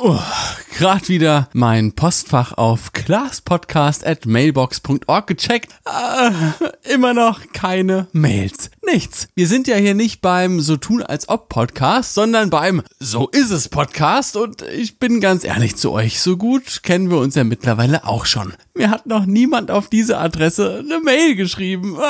Oh, Gerade wieder mein Postfach auf classpodcast.mailbox.org gecheckt. Äh, immer noch keine Mails. Nichts. Wir sind ja hier nicht beim So tun als ob Podcast, sondern beim So ist es Podcast. Und ich bin ganz ehrlich zu euch. So gut kennen wir uns ja mittlerweile auch schon. Mir hat noch niemand auf diese Adresse eine Mail geschrieben.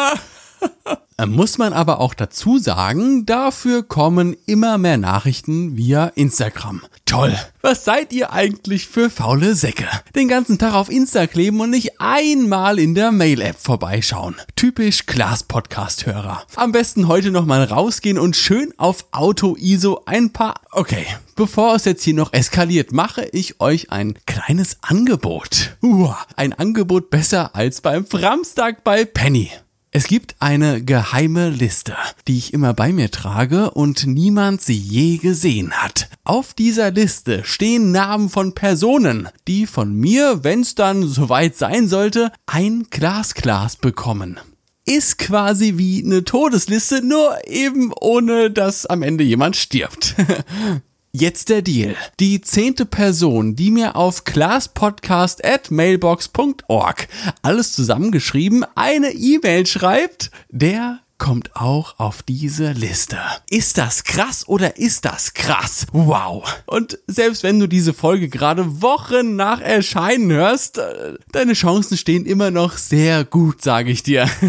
Muss man aber auch dazu sagen, dafür kommen immer mehr Nachrichten via Instagram. Toll. Was seid ihr eigentlich für faule Säcke? Den ganzen Tag auf Insta kleben und nicht einmal in der Mail-App vorbeischauen. Typisch Glas-Podcast-Hörer. Am besten heute nochmal rausgehen und schön auf Auto-ISO ein paar... Okay, bevor es jetzt hier noch eskaliert, mache ich euch ein kleines Angebot. Uah, ein Angebot besser als beim Framstag bei Penny. Es gibt eine geheime Liste, die ich immer bei mir trage und niemand sie je gesehen hat. Auf dieser Liste stehen Namen von Personen, die von mir, wenn es dann soweit sein sollte, ein Glasglas bekommen. Ist quasi wie eine Todesliste, nur eben ohne dass am Ende jemand stirbt. Jetzt der Deal. Die zehnte Person, die mir auf classpodcast@mailbox.org alles zusammengeschrieben eine E-Mail schreibt, der kommt auch auf diese Liste. Ist das krass oder ist das krass? Wow. Und selbst wenn du diese Folge gerade Wochen nach Erscheinen hörst, äh, deine Chancen stehen immer noch sehr gut, sage ich dir.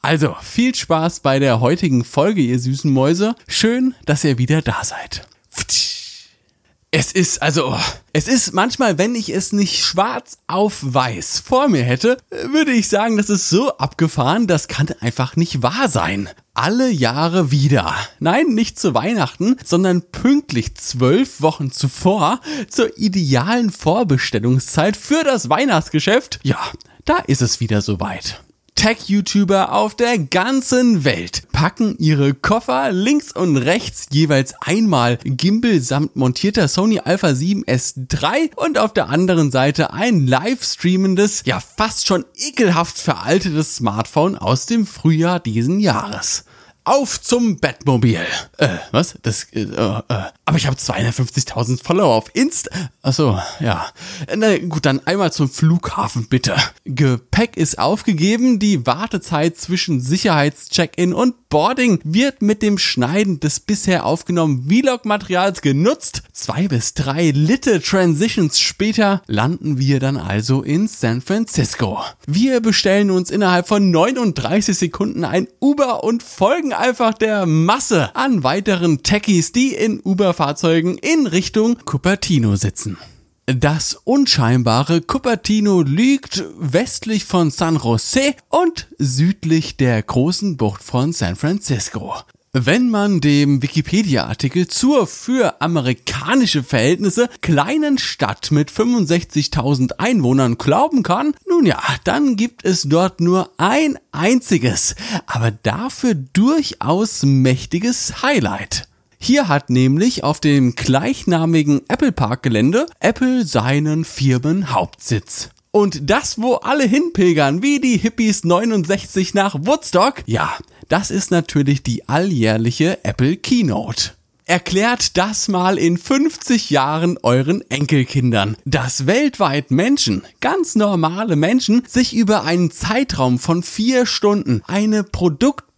Also, viel Spaß bei der heutigen Folge, ihr süßen Mäuse. Schön, dass ihr wieder da seid. Es ist, also, es ist manchmal, wenn ich es nicht schwarz auf weiß vor mir hätte, würde ich sagen, das ist so abgefahren, das kann einfach nicht wahr sein. Alle Jahre wieder. Nein, nicht zu Weihnachten, sondern pünktlich zwölf Wochen zuvor, zur idealen Vorbestellungszeit für das Weihnachtsgeschäft. Ja, da ist es wieder soweit. Tech-YouTuber auf der ganzen Welt packen ihre Koffer links und rechts jeweils einmal Gimbal samt montierter Sony Alpha 7S 3 und auf der anderen Seite ein live streamendes, ja fast schon ekelhaft veraltetes Smartphone aus dem Frühjahr diesen Jahres. Auf zum Batmobil. Äh, was? Das, äh, äh, aber ich habe 250.000 Follower auf Insta. Achso, ja. Na gut, dann einmal zum Flughafen, bitte. Gepäck ist aufgegeben. Die Wartezeit zwischen Sicherheitscheck-In und Boarding wird mit dem Schneiden des bisher aufgenommenen Vlog-Materials genutzt. Zwei bis drei Little Transitions später landen wir dann also in San Francisco. Wir bestellen uns innerhalb von 39 Sekunden ein Uber und folgen einfach der Masse an weiteren Techies, die in Uber-Fahrzeugen in Richtung Cupertino sitzen. Das unscheinbare Cupertino liegt westlich von San Jose und südlich der großen Bucht von San Francisco. Wenn man dem Wikipedia-Artikel zur für amerikanische Verhältnisse kleinen Stadt mit 65.000 Einwohnern glauben kann, nun ja, dann gibt es dort nur ein einziges, aber dafür durchaus mächtiges Highlight. Hier hat nämlich auf dem gleichnamigen Apple Park Gelände Apple seinen Firmenhauptsitz. Und das, wo alle hinpilgern, wie die Hippies 69 nach Woodstock, ja, das ist natürlich die alljährliche Apple Keynote. Erklärt das mal in 50 Jahren euren Enkelkindern, dass weltweit Menschen, ganz normale Menschen, sich über einen Zeitraum von vier Stunden eine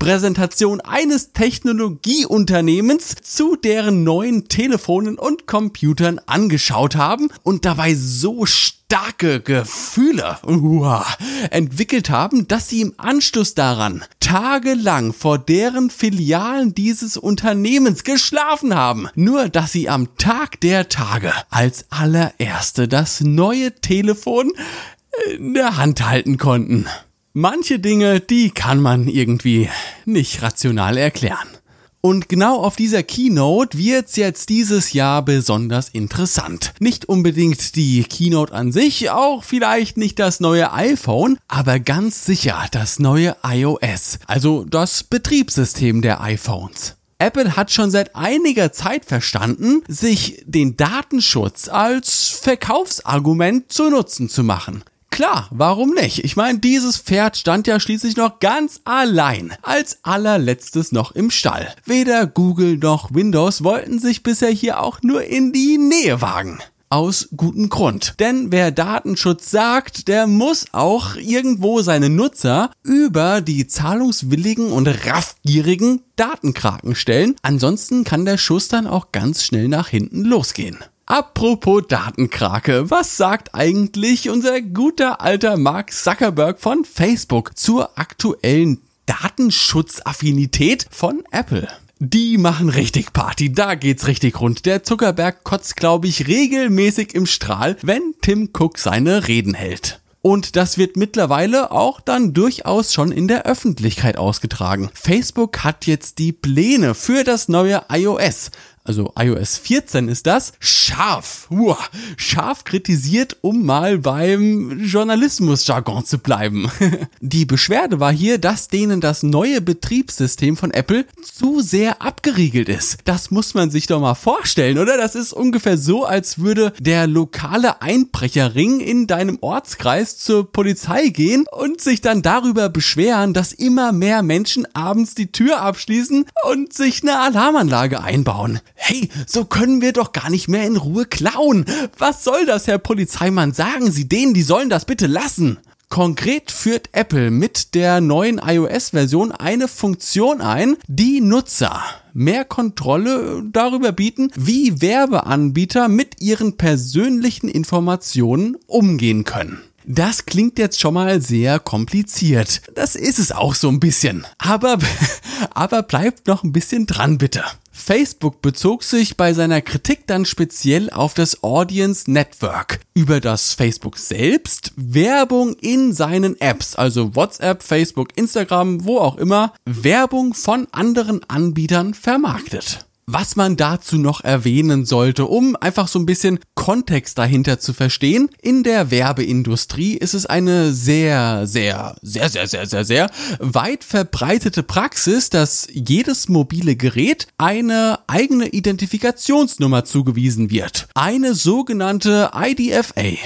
Produktpräsentation eines Technologieunternehmens zu deren neuen Telefonen und Computern angeschaut haben und dabei so starke Gefühle uah, entwickelt haben, dass sie im Anschluss daran tagelang vor deren Filialen dieses Unternehmens geschlafen haben, nur dass sie am Tag der Tage als allererste das neue Telefon in der Hand halten konnten. Manche Dinge, die kann man irgendwie nicht rational erklären. Und genau auf dieser Keynote wird's jetzt dieses Jahr besonders interessant. Nicht unbedingt die Keynote an sich, auch vielleicht nicht das neue iPhone, aber ganz sicher das neue iOS, also das Betriebssystem der iPhones. Apple hat schon seit einiger Zeit verstanden, sich den Datenschutz als Verkaufsargument zu Nutzen zu machen. Klar, warum nicht? Ich meine, dieses Pferd stand ja schließlich noch ganz allein, als allerletztes noch im Stall. Weder Google noch Windows wollten sich bisher hier auch nur in die Nähe wagen. aus gutem Grund. Denn wer Datenschutz sagt, der muss auch irgendwo seine Nutzer über die zahlungswilligen und raffgierigen Datenkraken stellen. Ansonsten kann der Schuss dann auch ganz schnell nach hinten losgehen. Apropos Datenkrake, was sagt eigentlich unser guter alter Mark Zuckerberg von Facebook zur aktuellen Datenschutzaffinität von Apple? Die machen richtig Party, da geht's richtig rund. Der Zuckerberg kotzt, glaube ich, regelmäßig im Strahl, wenn Tim Cook seine Reden hält. Und das wird mittlerweile auch dann durchaus schon in der Öffentlichkeit ausgetragen. Facebook hat jetzt die Pläne für das neue iOS also iOS 14 ist das, scharf, uah, scharf kritisiert, um mal beim Journalismus-Jargon zu bleiben. Die Beschwerde war hier, dass denen das neue Betriebssystem von Apple zu sehr abgeriegelt ist. Das muss man sich doch mal vorstellen, oder? Das ist ungefähr so, als würde der lokale Einbrecherring in deinem Ortskreis zur Polizei gehen und sich dann darüber beschweren, dass immer mehr Menschen abends die Tür abschließen und sich eine Alarmanlage einbauen. Hey, so können wir doch gar nicht mehr in Ruhe klauen. Was soll das, Herr Polizeimann? Sagen Sie denen, die sollen das bitte lassen. Konkret führt Apple mit der neuen iOS-Version eine Funktion ein, die Nutzer mehr Kontrolle darüber bieten, wie Werbeanbieter mit ihren persönlichen Informationen umgehen können. Das klingt jetzt schon mal sehr kompliziert. Das ist es auch so ein bisschen. Aber, aber bleibt noch ein bisschen dran, bitte. Facebook bezog sich bei seiner Kritik dann speziell auf das Audience Network, über das Facebook selbst Werbung in seinen Apps, also WhatsApp, Facebook, Instagram, wo auch immer, Werbung von anderen Anbietern vermarktet was man dazu noch erwähnen sollte, um einfach so ein bisschen Kontext dahinter zu verstehen. In der Werbeindustrie ist es eine sehr, sehr, sehr, sehr, sehr, sehr, sehr weit verbreitete Praxis, dass jedes mobile Gerät eine eigene Identifikationsnummer zugewiesen wird. Eine sogenannte IDFA.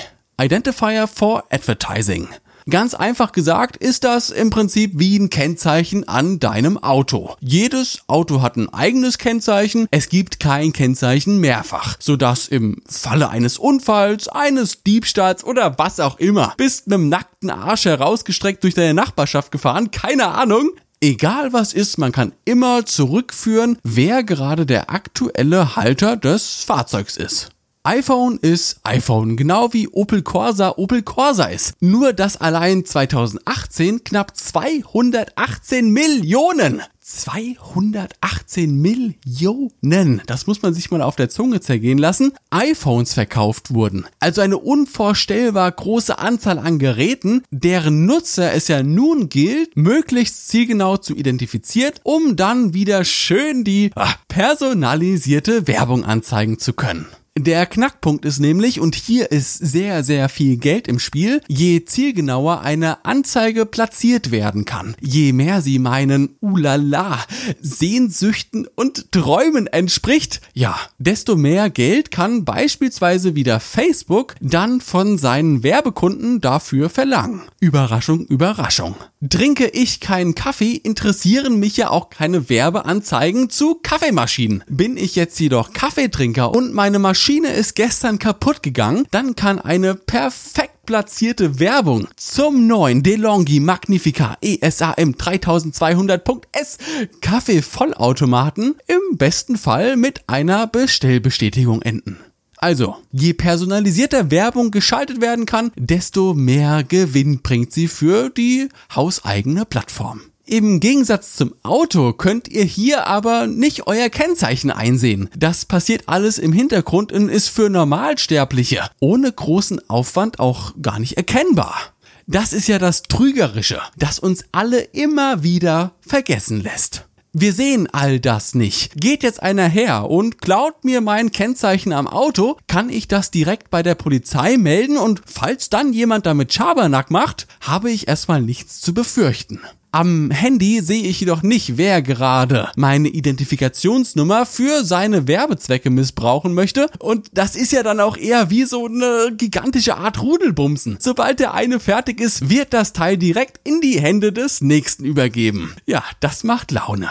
Identifier for Advertising. Ganz einfach gesagt ist das im Prinzip wie ein Kennzeichen an deinem Auto. Jedes Auto hat ein eigenes Kennzeichen, es gibt kein Kennzeichen mehrfach, sodass im Falle eines Unfalls, eines Diebstahls oder was auch immer, bist mit einem nackten Arsch herausgestreckt durch deine Nachbarschaft gefahren, keine Ahnung, Egal was ist, man kann immer zurückführen, wer gerade der aktuelle Halter des Fahrzeugs ist iPhone ist iPhone, genau wie Opel Corsa Opel Corsa ist. Nur dass allein 2018 knapp 218 Millionen 218 Millionen, das muss man sich mal auf der Zunge zergehen lassen, iPhones verkauft wurden. Also eine unvorstellbar große Anzahl an Geräten, deren Nutzer es ja nun gilt, möglichst zielgenau zu identifizieren, um dann wieder schön die ach, personalisierte Werbung anzeigen zu können. Der Knackpunkt ist nämlich, und hier ist sehr, sehr viel Geld im Spiel, je zielgenauer eine Anzeige platziert werden kann, je mehr sie meinen, ulala, Sehnsüchten und Träumen entspricht, ja, desto mehr Geld kann beispielsweise wieder Facebook dann von seinen Werbekunden dafür verlangen. Überraschung, Überraschung. Trinke ich keinen Kaffee, interessieren mich ja auch keine Werbeanzeigen zu Kaffeemaschinen. Bin ich jetzt jedoch Kaffeetrinker und meine Maschine ist gestern kaputt gegangen, dann kann eine perfekt platzierte Werbung zum neuen DeLonghi Magnifica ESAM 3200.S Kaffeevollautomaten im besten Fall mit einer Bestellbestätigung enden. Also, je personalisierter Werbung geschaltet werden kann, desto mehr Gewinn bringt sie für die hauseigene Plattform. Im Gegensatz zum Auto könnt ihr hier aber nicht euer Kennzeichen einsehen. Das passiert alles im Hintergrund und ist für Normalsterbliche ohne großen Aufwand auch gar nicht erkennbar. Das ist ja das Trügerische, das uns alle immer wieder vergessen lässt. Wir sehen all das nicht. Geht jetzt einer her und klaut mir mein Kennzeichen am Auto, kann ich das direkt bei der Polizei melden und falls dann jemand damit Schabernack macht, habe ich erstmal nichts zu befürchten. Am Handy sehe ich jedoch nicht, wer gerade meine Identifikationsnummer für seine Werbezwecke missbrauchen möchte. Und das ist ja dann auch eher wie so eine gigantische Art Rudelbumsen. Sobald der eine fertig ist, wird das Teil direkt in die Hände des nächsten übergeben. Ja, das macht Laune.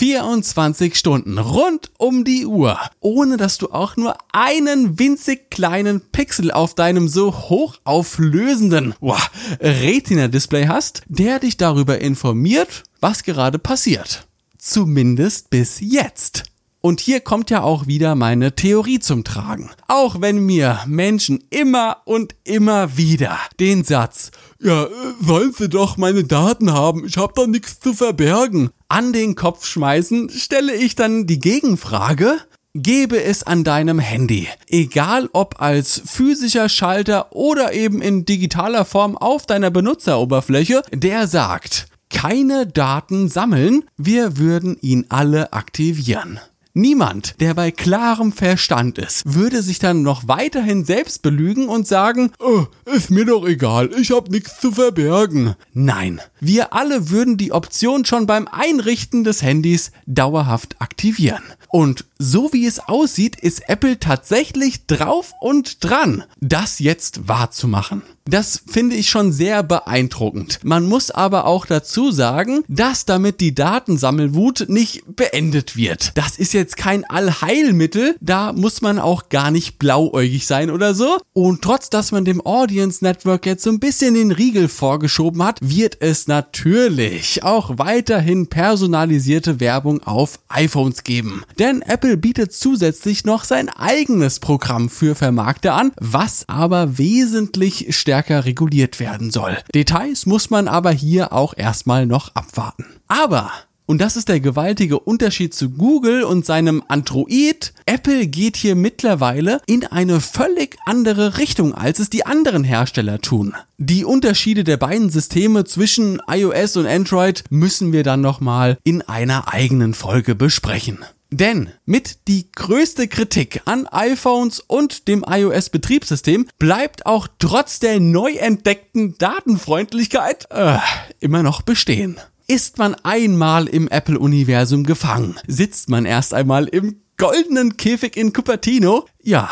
24 Stunden rund um die Uhr, ohne dass du auch nur einen winzig kleinen Pixel auf deinem so hochauflösenden wow, Retina-Display hast, der dich darüber informiert, was gerade passiert. Zumindest bis jetzt. Und hier kommt ja auch wieder meine Theorie zum Tragen. Auch wenn mir Menschen immer und immer wieder den Satz, ja, sollen sie doch meine Daten haben, ich hab da nichts zu verbergen, an den Kopf schmeißen, stelle ich dann die Gegenfrage, Gebe es an deinem Handy, egal ob als physischer Schalter oder eben in digitaler Form auf deiner Benutzeroberfläche, der sagt, keine Daten sammeln, wir würden ihn alle aktivieren. Niemand, der bei klarem Verstand ist, würde sich dann noch weiterhin selbst belügen und sagen, oh, ist mir doch egal, ich hab nichts zu verbergen. Nein, wir alle würden die Option schon beim Einrichten des Handys dauerhaft aktivieren. Und so wie es aussieht, ist Apple tatsächlich drauf und dran, das jetzt wahrzumachen. Das finde ich schon sehr beeindruckend. Man muss aber auch dazu sagen, dass damit die Datensammelwut nicht beendet wird. Das ist jetzt kein Allheilmittel, da muss man auch gar nicht blauäugig sein oder so. Und trotz dass man dem Audience Network jetzt so ein bisschen den Riegel vorgeschoben hat, wird es natürlich auch weiterhin personalisierte Werbung auf iPhones geben. Denn Apple bietet zusätzlich noch sein eigenes Programm für Vermarkter an, was aber wesentlich stärker reguliert werden soll. Details muss man aber hier auch erstmal noch abwarten. Aber und das ist der gewaltige Unterschied zu Google und seinem Android. Apple geht hier mittlerweile in eine völlig andere Richtung, als es die anderen Hersteller tun. Die Unterschiede der beiden Systeme zwischen iOS und Android müssen wir dann nochmal in einer eigenen Folge besprechen. Denn mit die größte Kritik an iPhones und dem iOS-Betriebssystem bleibt auch trotz der neu entdeckten Datenfreundlichkeit äh, immer noch bestehen. Ist man einmal im Apple-Universum gefangen, sitzt man erst einmal im goldenen Käfig in Cupertino, ja,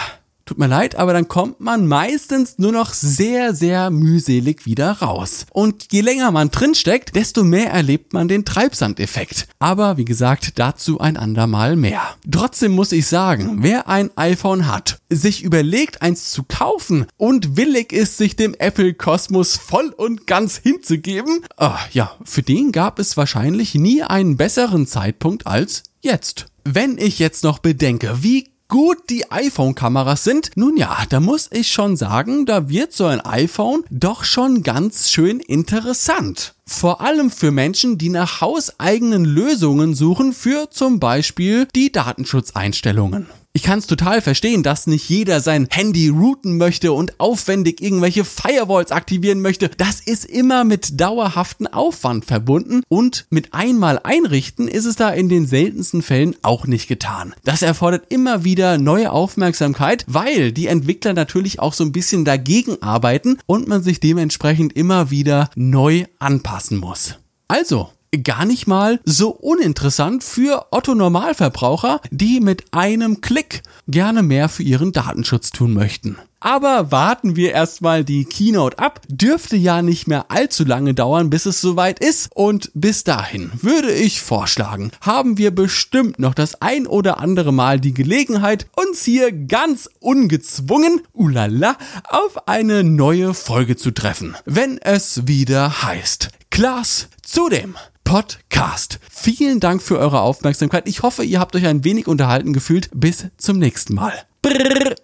Tut mir leid, aber dann kommt man meistens nur noch sehr, sehr mühselig wieder raus. Und je länger man drinsteckt, desto mehr erlebt man den Treibsandeffekt. Aber wie gesagt, dazu ein andermal mehr. Trotzdem muss ich sagen, wer ein iPhone hat, sich überlegt, eins zu kaufen und willig ist, sich dem Apple-Kosmos voll und ganz hinzugeben, oh, ja, für den gab es wahrscheinlich nie einen besseren Zeitpunkt als jetzt. Wenn ich jetzt noch bedenke, wie gut die iPhone-Kameras sind, nun ja, da muss ich schon sagen, da wird so ein iPhone doch schon ganz schön interessant. Vor allem für Menschen, die nach hauseigenen Lösungen suchen für zum Beispiel die Datenschutzeinstellungen. Ich kann es total verstehen, dass nicht jeder sein Handy routen möchte und aufwendig irgendwelche Firewalls aktivieren möchte. Das ist immer mit dauerhaften Aufwand verbunden und mit einmal einrichten ist es da in den seltensten Fällen auch nicht getan. Das erfordert immer wieder neue Aufmerksamkeit, weil die Entwickler natürlich auch so ein bisschen dagegen arbeiten und man sich dementsprechend immer wieder neu anpassen muss. Also, gar nicht mal so uninteressant für Otto Normalverbraucher, die mit einem Klick gerne mehr für ihren Datenschutz tun möchten. Aber warten wir erstmal die Keynote ab. Dürfte ja nicht mehr allzu lange dauern, bis es soweit ist. Und bis dahin würde ich vorschlagen, haben wir bestimmt noch das ein oder andere Mal die Gelegenheit, uns hier ganz ungezwungen, ulala, auf eine neue Folge zu treffen. Wenn es wieder heißt, Klaas zudem. Podcast. Vielen Dank für eure Aufmerksamkeit. Ich hoffe, ihr habt euch ein wenig unterhalten gefühlt. Bis zum nächsten Mal. Brrr.